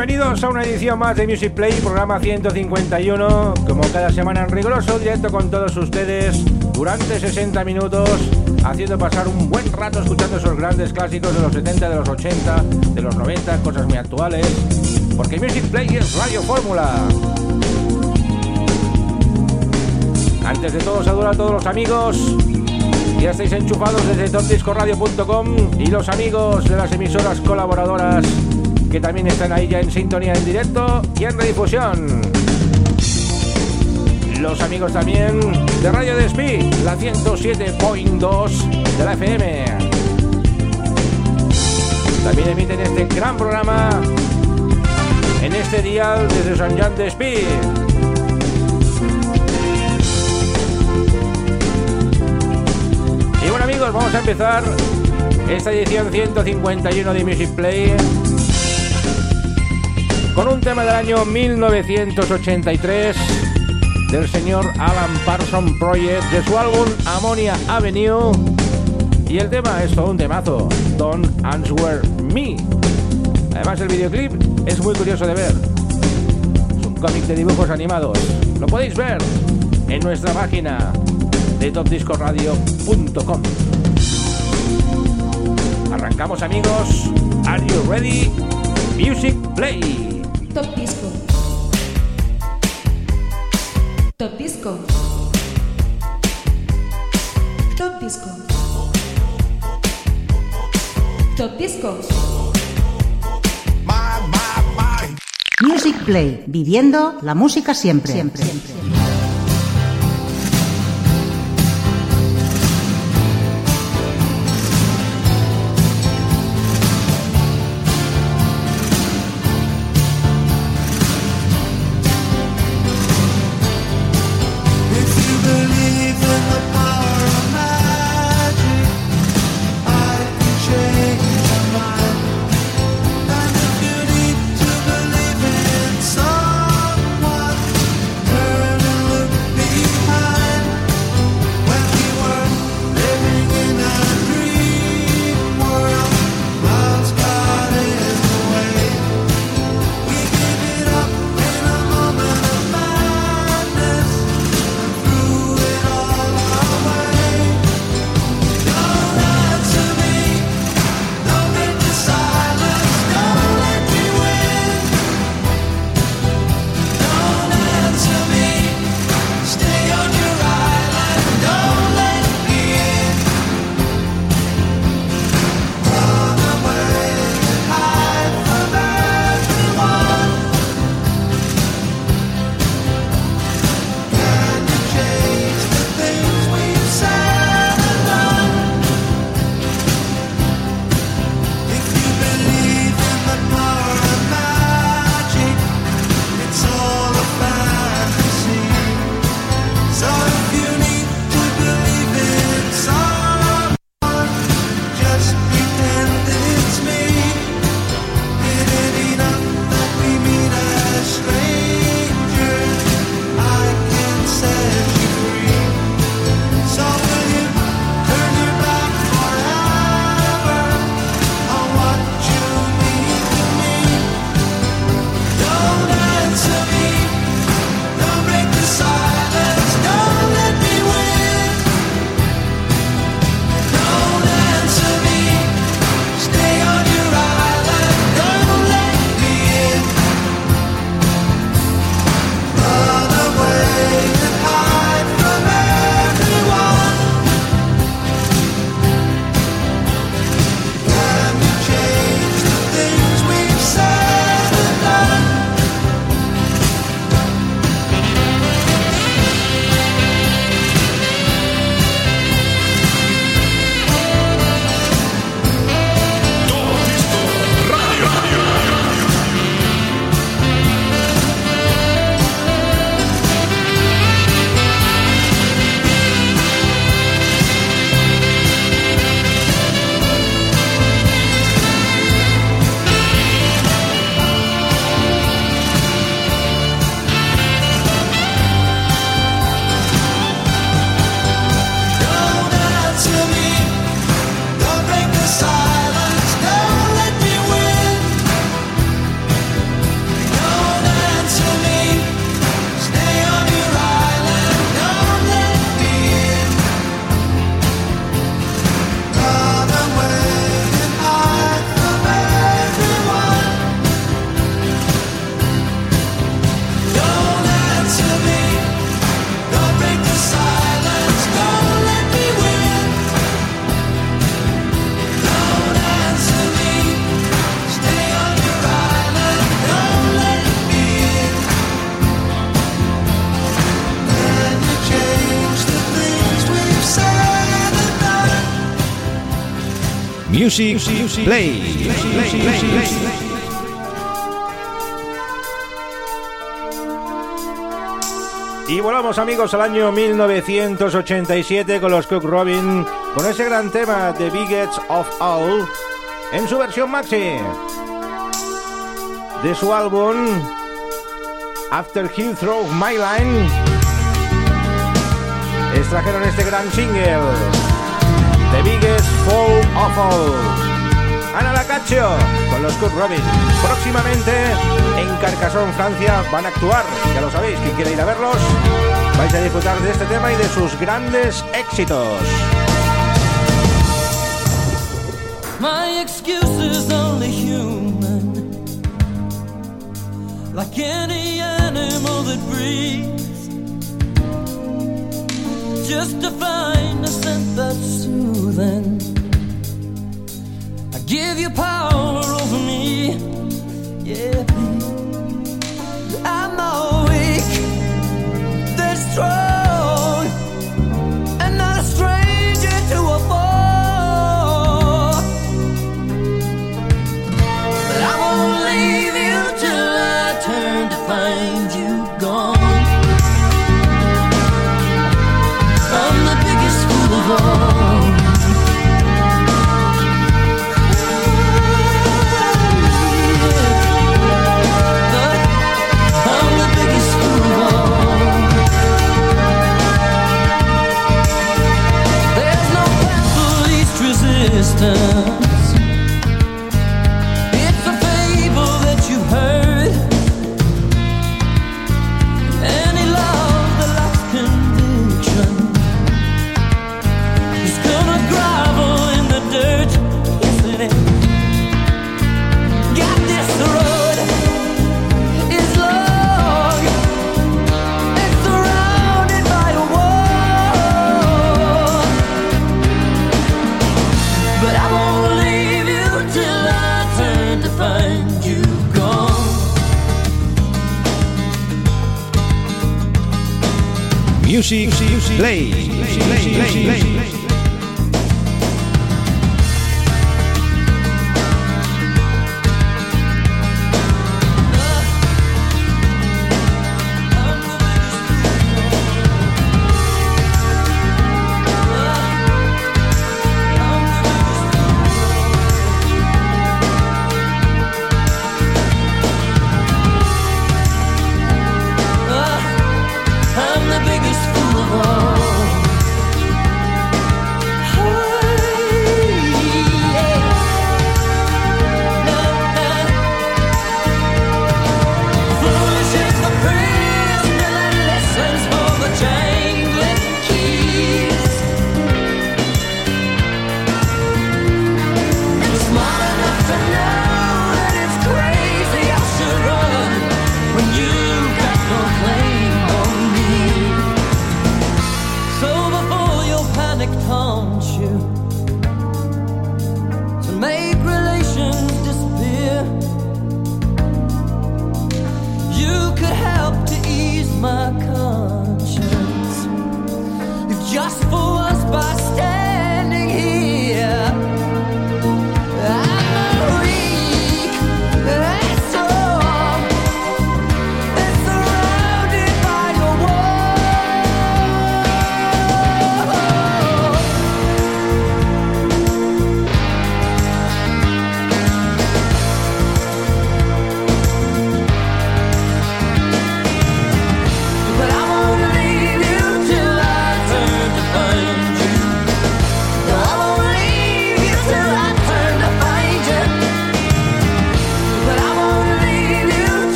Bienvenidos a una edición más de Music Play, programa 151, como cada semana en riguroso directo con todos ustedes durante 60 minutos, haciendo pasar un buen rato escuchando esos grandes clásicos de los 70, de los 80, de los 90, cosas muy actuales, porque Music Play es Radio Fórmula. Antes de todo, saludo a todos los amigos. Ya estáis enchufados desde topdiscoradio.com y los amigos de las emisoras colaboradoras que también están ahí ya en sintonía en directo y en redifusión. Los amigos también de Radio Despí, la 107.2 de la FM. También emiten este gran programa en este dial desde San Jean Despí. Y bueno amigos, vamos a empezar esta edición 151 de Music Play con un tema del año 1983 del señor Alan Parsons Project de su álbum Ammonia Avenue y el tema es todo un temazo, Don't Answer Me. Además el videoclip es muy curioso de ver. Es un cómic de dibujos animados. Lo podéis ver en nuestra página de topdiscoradio.com. Arrancamos amigos. Are you ready? Music Play. Top Disco. Top Disco. Top Disco. Top Disco. Music Play, viviendo la música siempre. siempre. Y volamos amigos al año 1987 con los Cook Robin, con ese gran tema The Biggest of All, en su versión maxi. De su álbum After He Throw My Line, extrajeron este gran single, The Biggest Ana Lacaccio con los Cook Robin. Próximamente en Carcassonne, Francia, van a actuar. Ya lo sabéis, quien quiere ir a verlos, vais a disfrutar de este tema y de sus grandes éxitos. My excuse is only human, like any animal that breathes. Just a scent that's soothing. Give you power over me, Music, Play. I'm the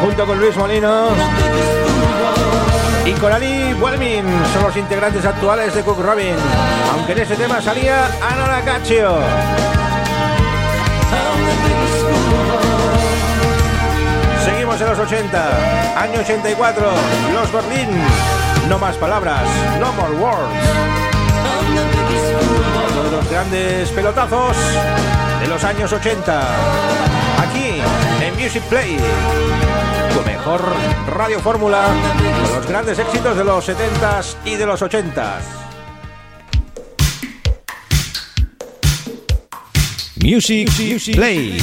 Junto con Luis Molino. Y Coralie Welmin son los integrantes actuales de Cook Robin, aunque en ese tema salía Anna Caccio. Seguimos en los 80, año 84, los Berlín, no más palabras, no more words. Uno los grandes pelotazos de los años 80, aquí en Music Play tu mejor radio fórmula con los grandes éxitos de los 70s y de los 80s. Music, Music Play.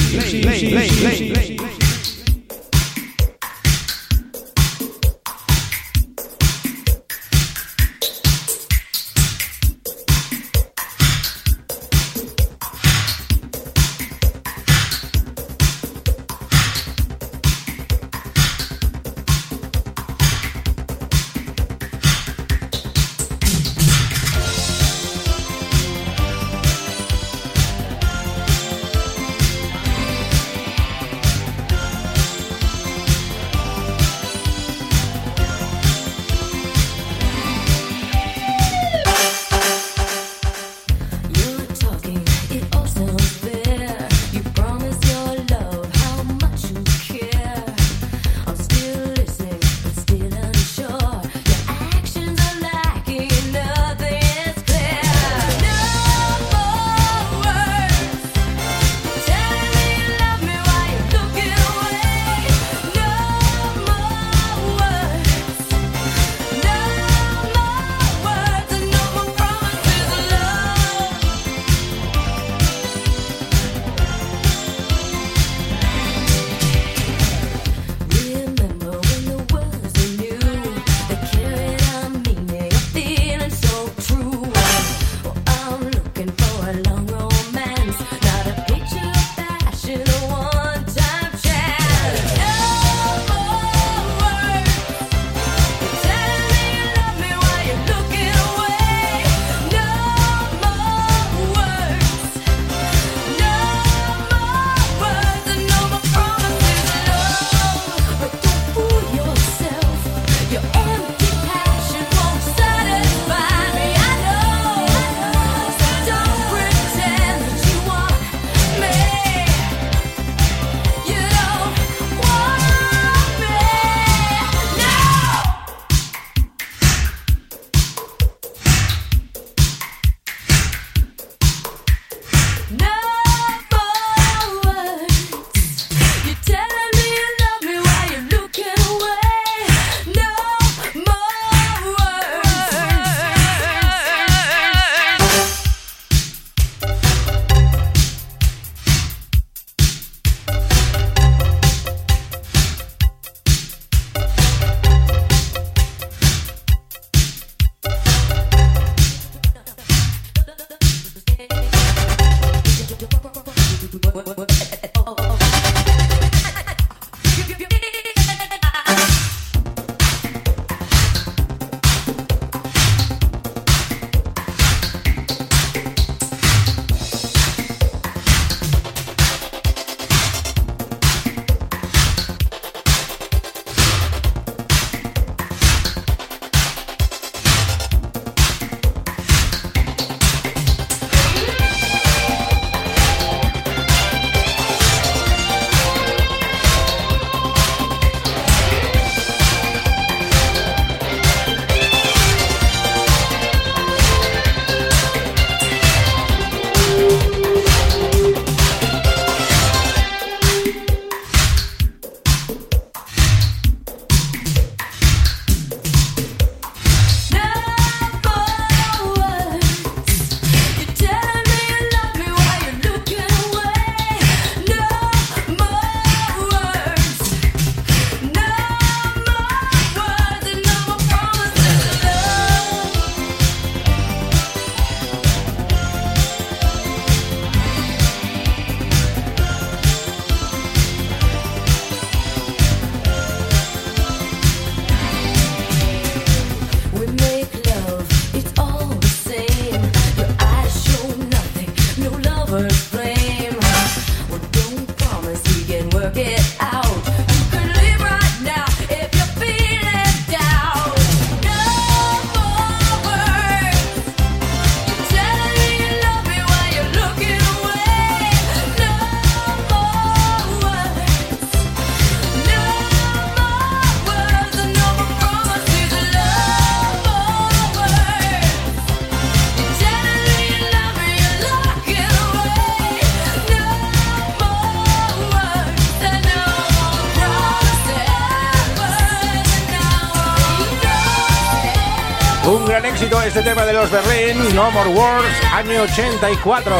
Este tema de los Berlin, No More Wars, año 84.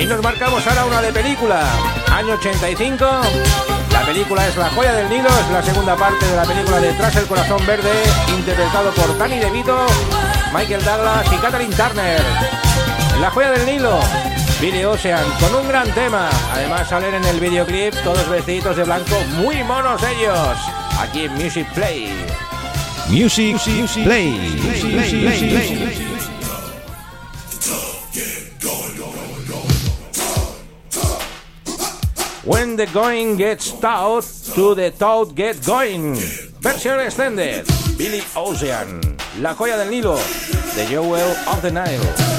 Y nos marcamos ahora una de película, año 85. La película es La joya del Nilo, es la segunda parte de la película de Tras el corazón verde, interpretado por Danny DeVito, Michael Douglas y Catherine Turner. La joya del Nilo, Billy Ocean, con un gran tema. Además salen en el videoclip todos vestiditos de blanco, muy monos ellos. Aquí en Music Play. Music, music play. When the going gets taut, to the taut get going. Versión extended. Billy Ocean. La joya del Nilo. The Jewel of the Nile.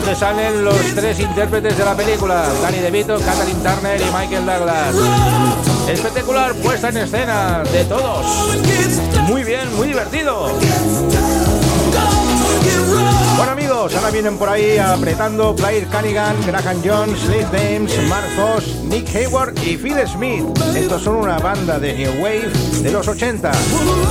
Donde salen los tres intérpretes de la película, Danny DeVito, Kathleen Turner y Michael Douglas. Espectacular puesta en escena de todos. Muy bien, muy divertido. Bueno amigos, ahora vienen por ahí apretando Blair Cunningham, Graham Jones, Lee James, Mark Foss, Nick Hayward y Phil Smith. Estos son una banda de New Wave de los 80.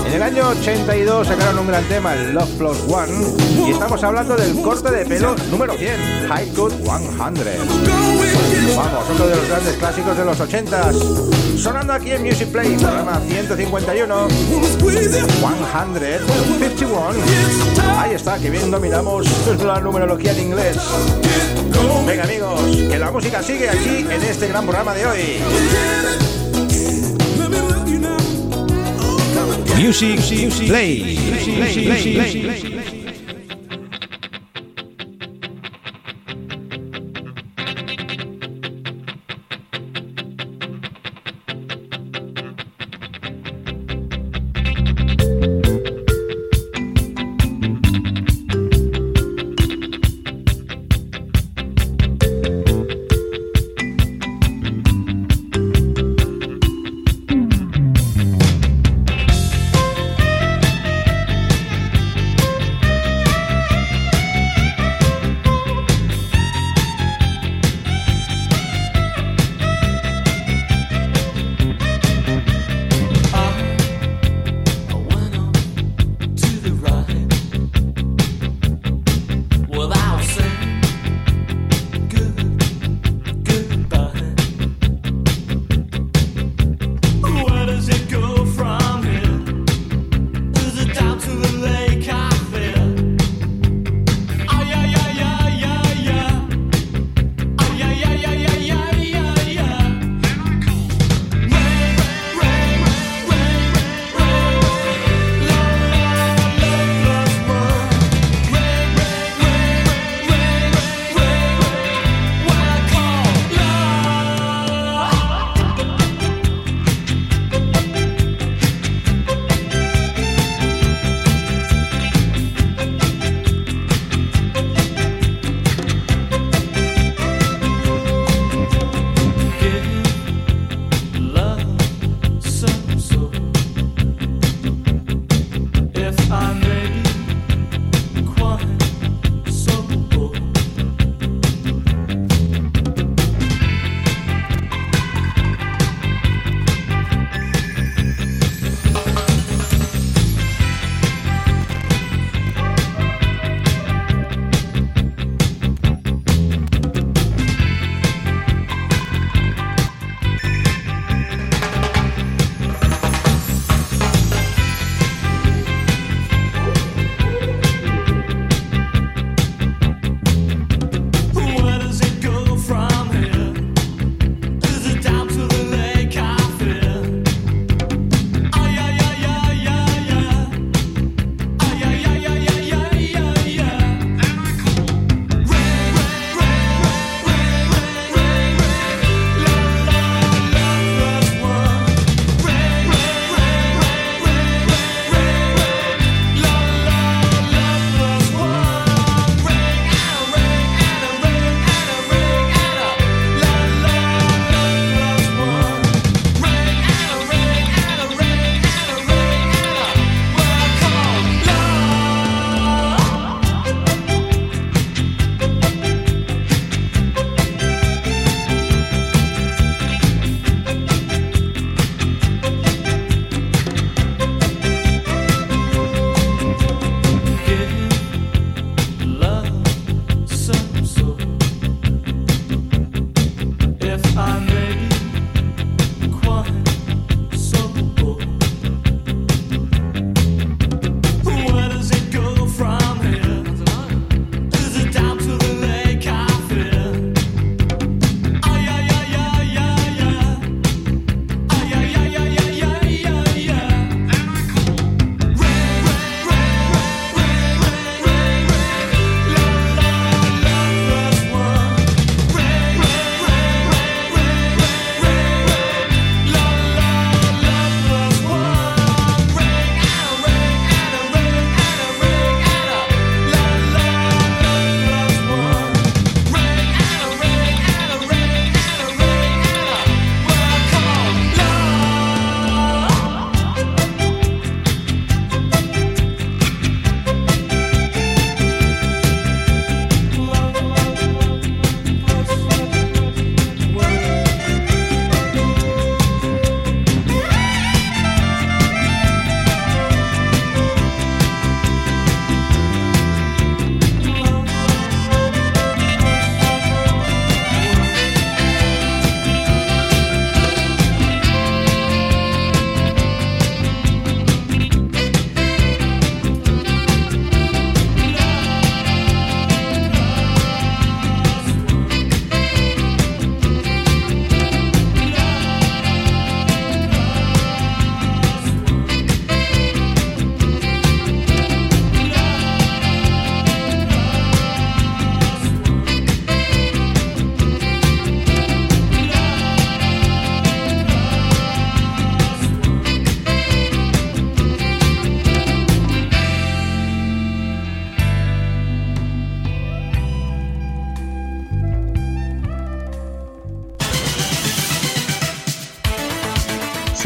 En el año 82 sacaron un gran tema, Love Plus One, y estamos hablando del corte de pelo número 100, High Cut 100. Vamos, otro de los grandes clásicos de los 80 Sonando aquí en Music Play, programa 151, 151. Ahí está, que bien dominamos la numerología en inglés. Venga amigos, que la música sigue aquí en este gran programa de hoy. Music Play. Play, play, play.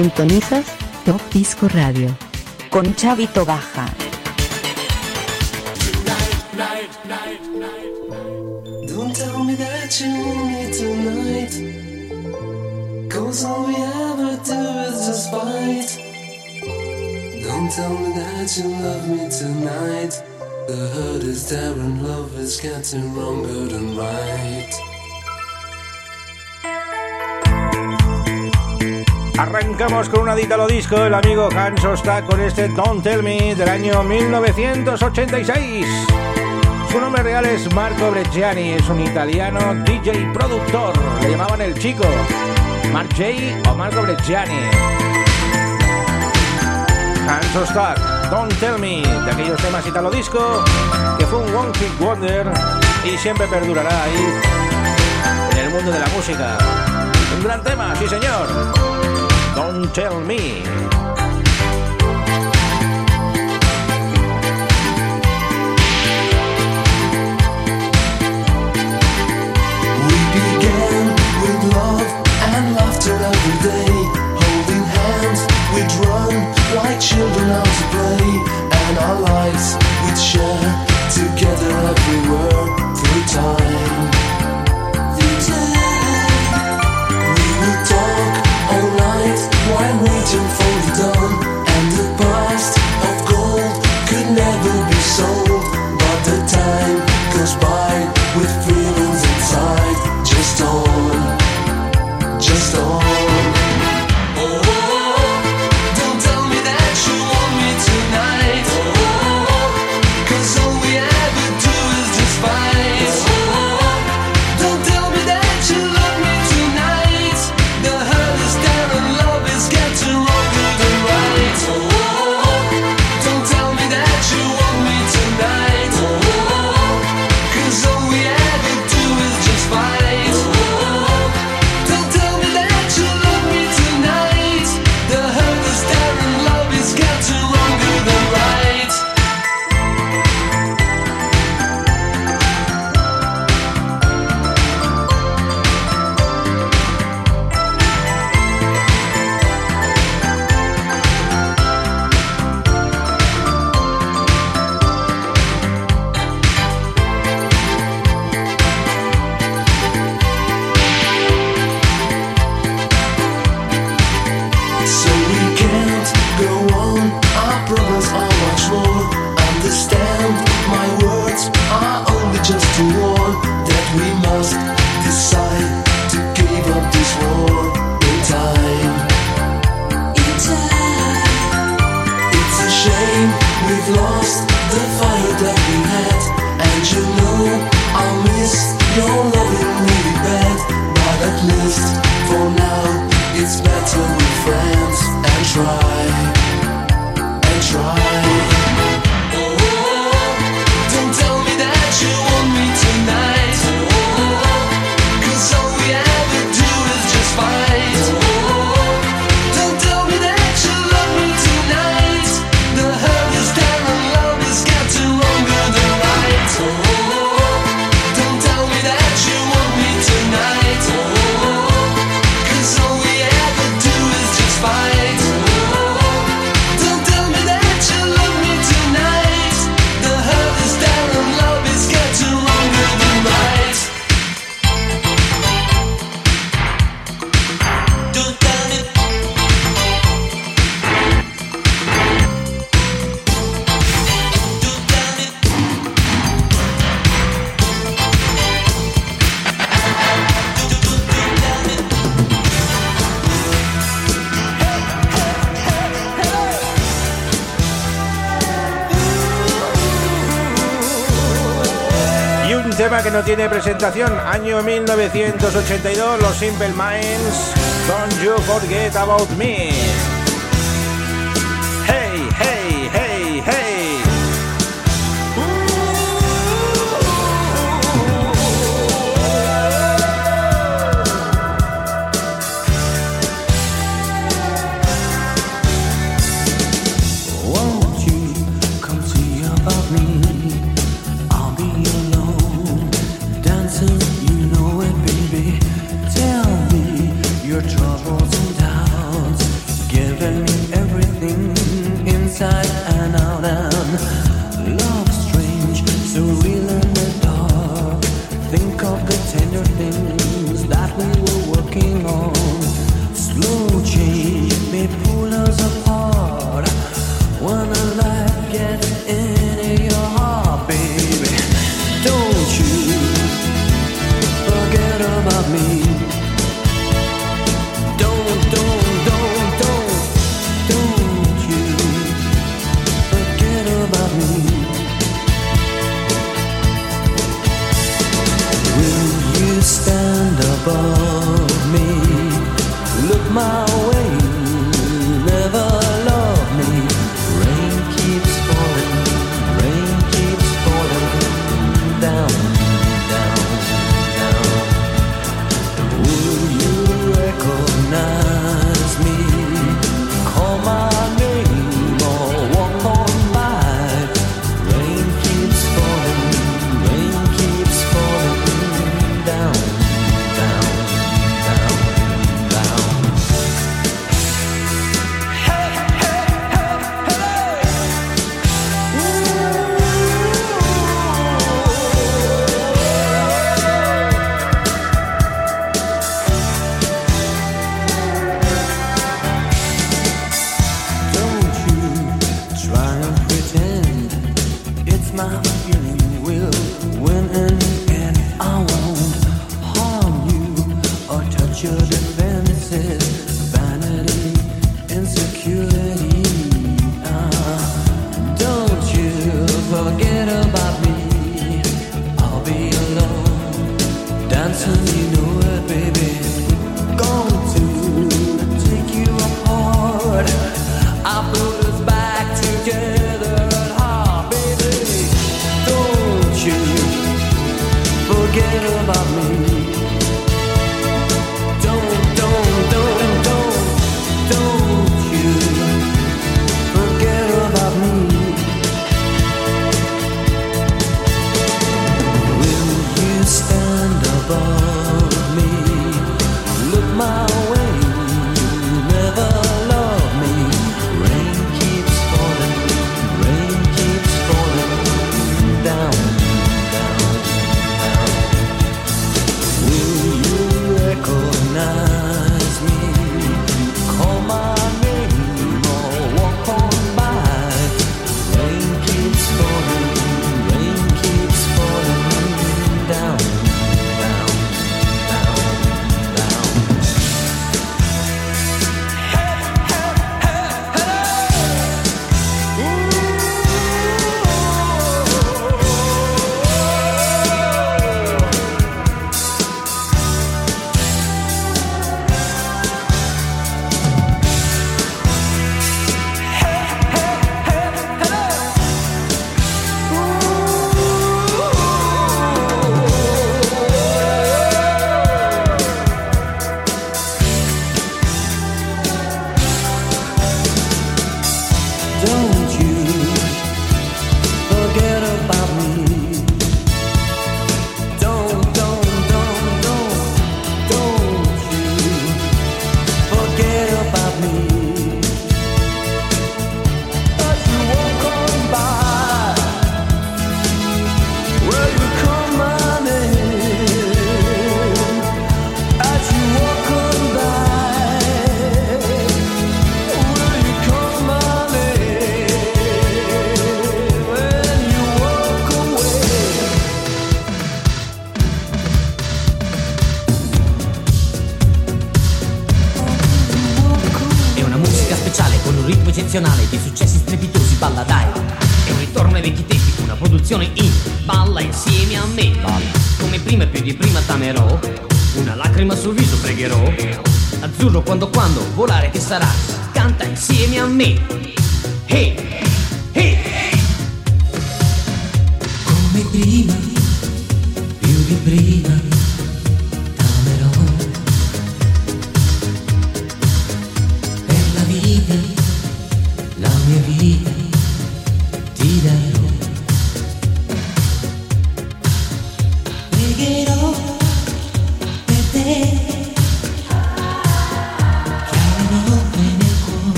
Sintonizas Top Disco Radio. con Chavito Baja. Don't tell me that you me tonight. Cause all we ever do is just fight. Don't tell me that you love me tonight. The hurt is there and love is getting wronger than right. Arrancamos con una dita lo disco el amigo Hans está con este Don't Tell Me del año 1986. Su nombre real es Marco Breggiani, es un italiano DJ productor. Le llamaban el chico, Mark J o Marco Breggiani. Hans Stock, Don't Tell Me, de aquellos temas italo disco, que fue un one hit wonder y siempre perdurará ahí en el mundo de la música. Un gran tema, sí señor. Don't Tell Me. Shame we've lost the fire that we had, and you know I'll miss your loving really bad. But at least for now, it's better with friends and try and try. No tiene presentación, año 1982, los Simple Minds, Don't You Forget About Me.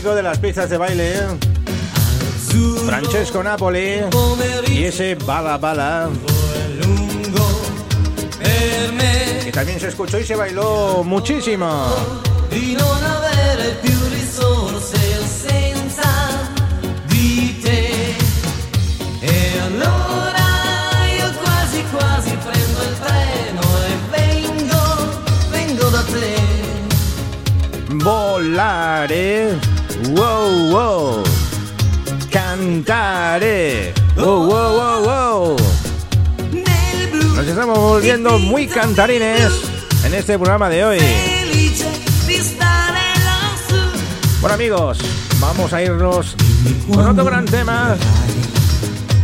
De las pistas de baile. Francesco Napoli y ese Bala Bala. Que también se escuchó y se bailó muchísimo. Volare. Wow, wow. Cantare. Wow, wow, wow, wow. Nos estamos volviendo muy cantarines en este programa de hoy. Bueno amigos, vamos a irnos con otro gran tema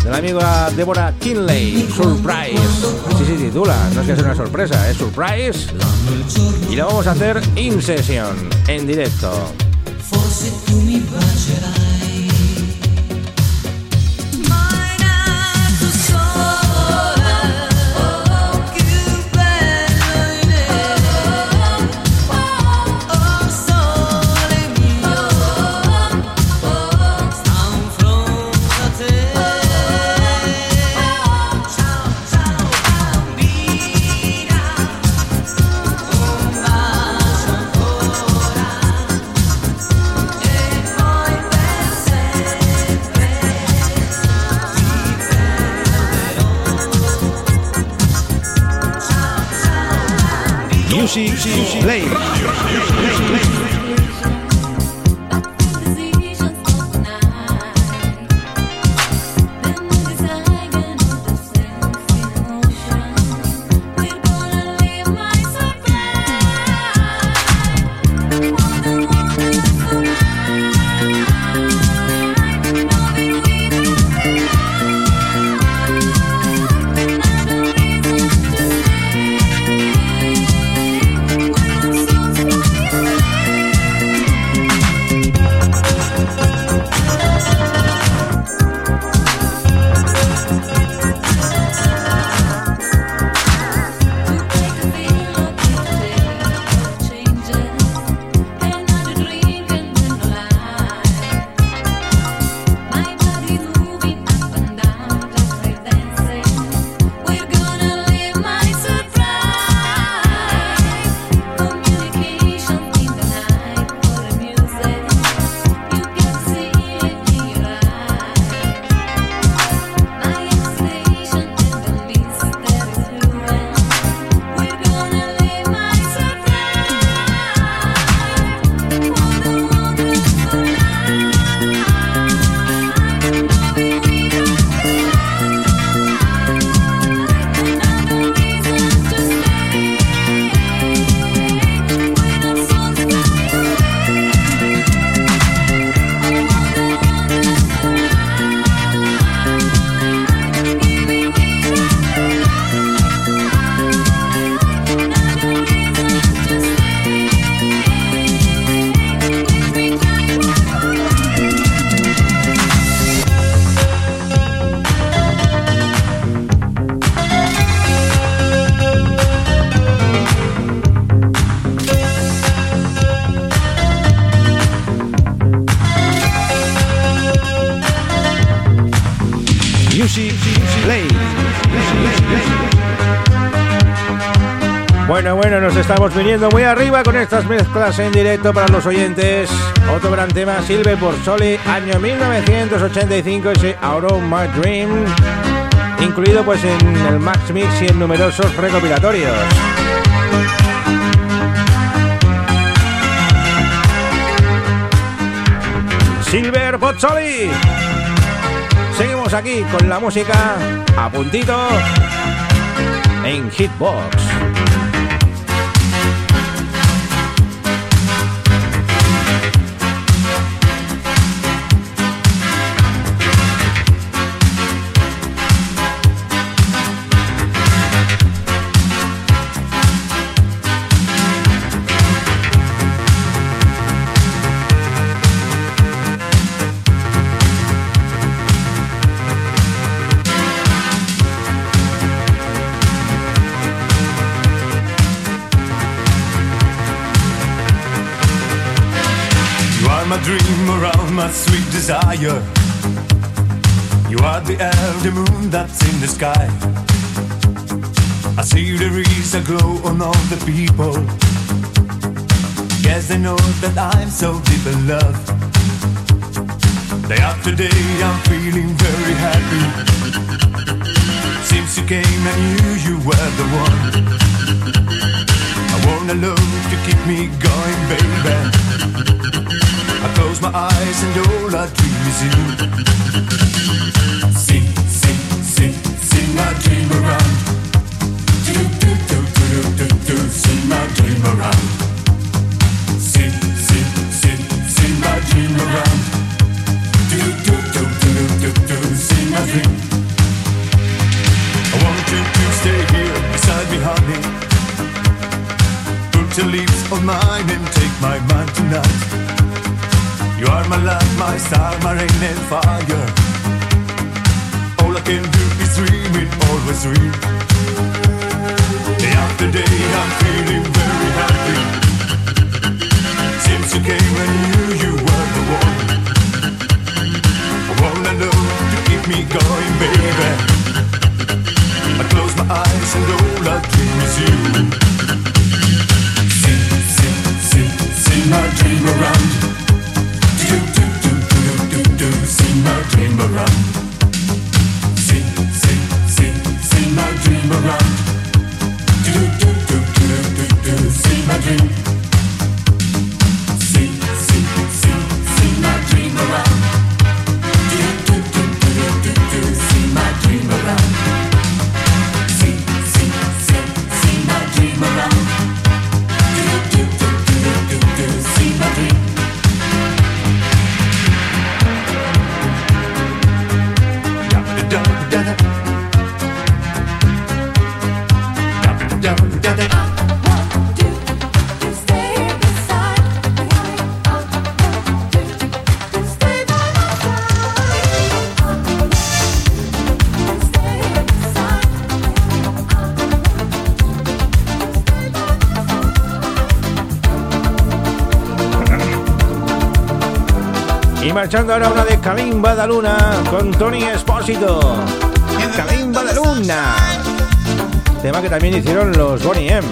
de la amiga Débora Kinley, Surprise. Sí, sí, titula, no es que sea una sorpresa, es Surprise. Y lo vamos a hacer in session, en directo. Viniendo muy arriba con estas mezclas en directo para los oyentes. Otro gran tema, Silver por Soli, año 1985, ese My Dream, incluido pues en el Max Mix y en numerosos recopilatorios. Silver Pozzoli. Seguimos aquí con la música a puntito en Hitbox. My dream around my sweet desire. You are the air, moon that's in the sky. I see there is a glow on all the people. Yes, they know that I'm so deep in love. Day after day, I'm feeling very happy. Since you came, I knew you were the one. I want a love to keep me going, baby. I close my eyes and all I dream is you. Sing, sing, sing, sing my dream around. Do, do, do, do, do, do, do, sing my dream around. Sing, sing, sing, sing my dream around. Do, do, do, do, do, do, sing my dream. I want you to stay here beside me, honey. Put your lips on mine and take my mind tonight. You are my light, my star, my rain and fire. All I can do is dream it, always dream. Day after day, I'm feeling very happy. Since you came, I knew you were the one. I wanna know to keep me going, baby. I close my eyes and all I dream is you. Sing, sing, sing, sing my dream around. My dream around. Sing, my dream around. Do, do, do, do, do, do, my dream. Marchando ahora una de Kalimba de Luna con Tony Espósito. Kalimba de Luna. Tema que también hicieron los Bonnie M.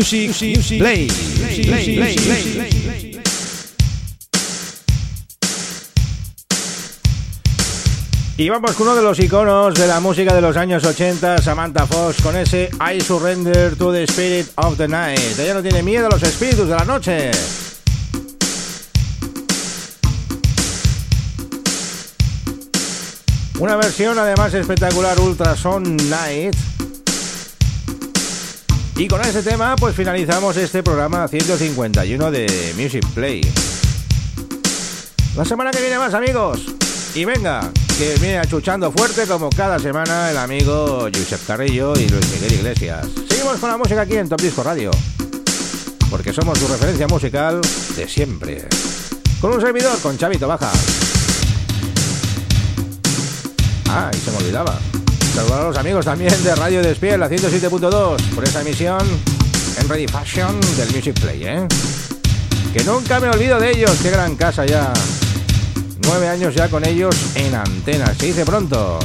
Music, Play. Play, play, play, Y vamos con uno de los iconos de la música de los años 80, Samantha Fox, con ese I Surrender to the Spirit of the Night. Ella no tiene miedo a los espíritus de la noche. Una versión además espectacular Ultrason Night. Y con ese tema pues finalizamos este programa 151 de Music Play. La semana que viene más amigos. Y venga, que viene achuchando fuerte como cada semana el amigo Josep Carrillo y Luis Miguel Iglesias. Seguimos con la música aquí en Top Disco Radio. Porque somos su referencia musical de siempre. Con un servidor, con Chavito Baja. Ah, y se me olvidaba. Saludar a los amigos también de Radio Despiel, la 107.2, por esa emisión en Ready Fashion del Music Play, ¿eh? Que nunca me olvido de ellos, qué gran casa ya. Nueve años ya con ellos en antena, se dice pronto.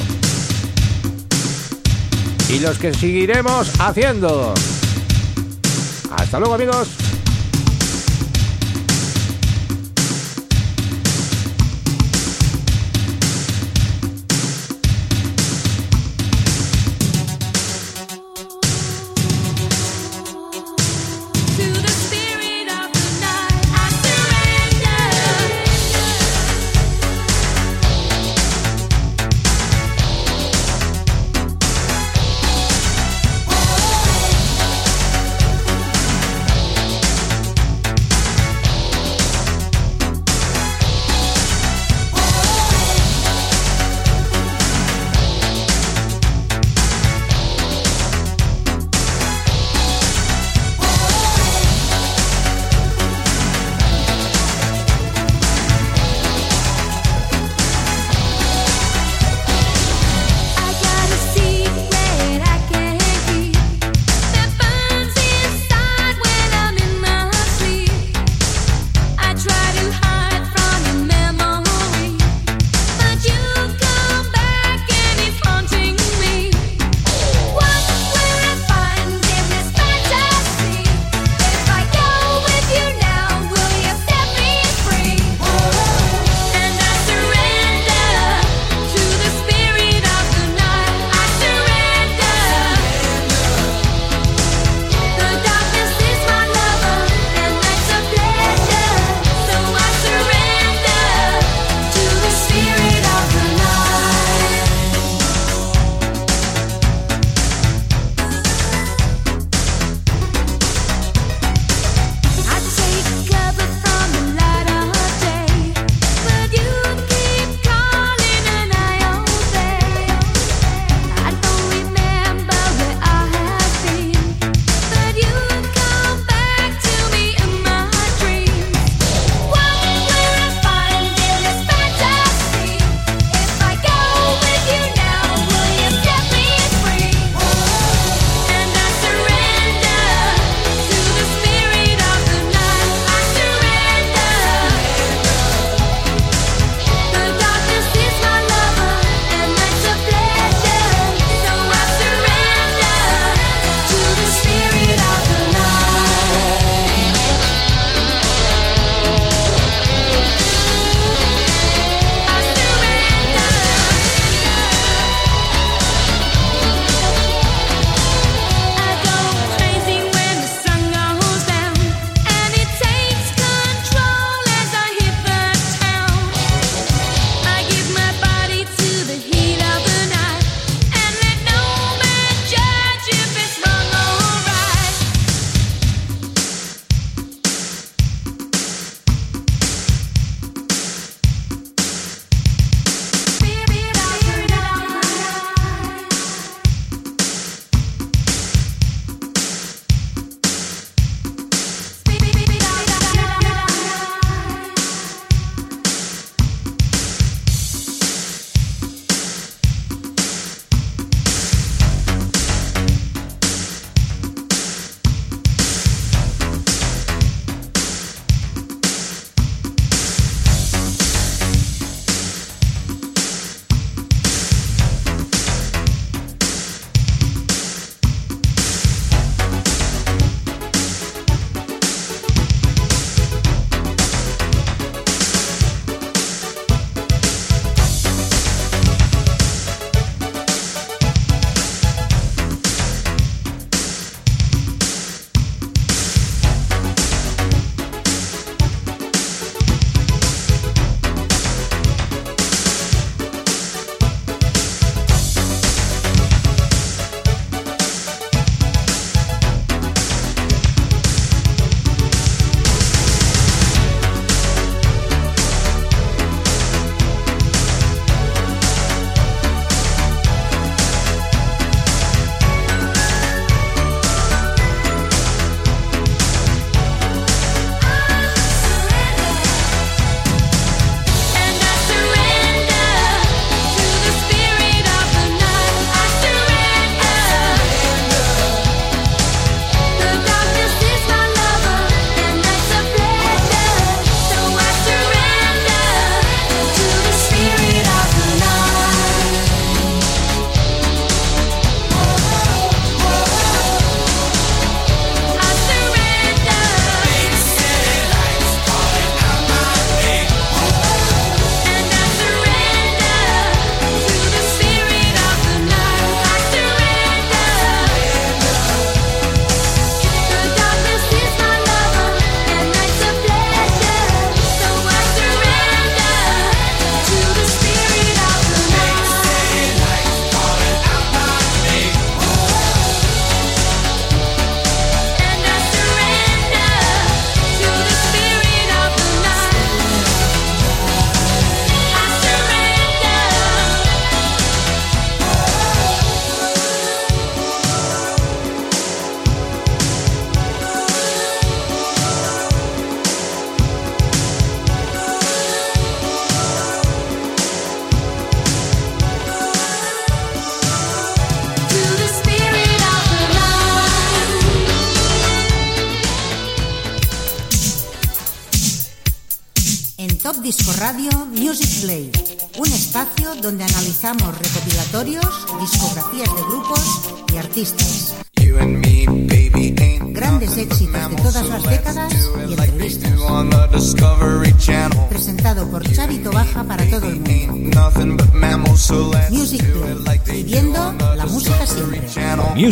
Y los que seguiremos haciendo. Hasta luego amigos.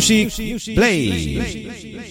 Music Play.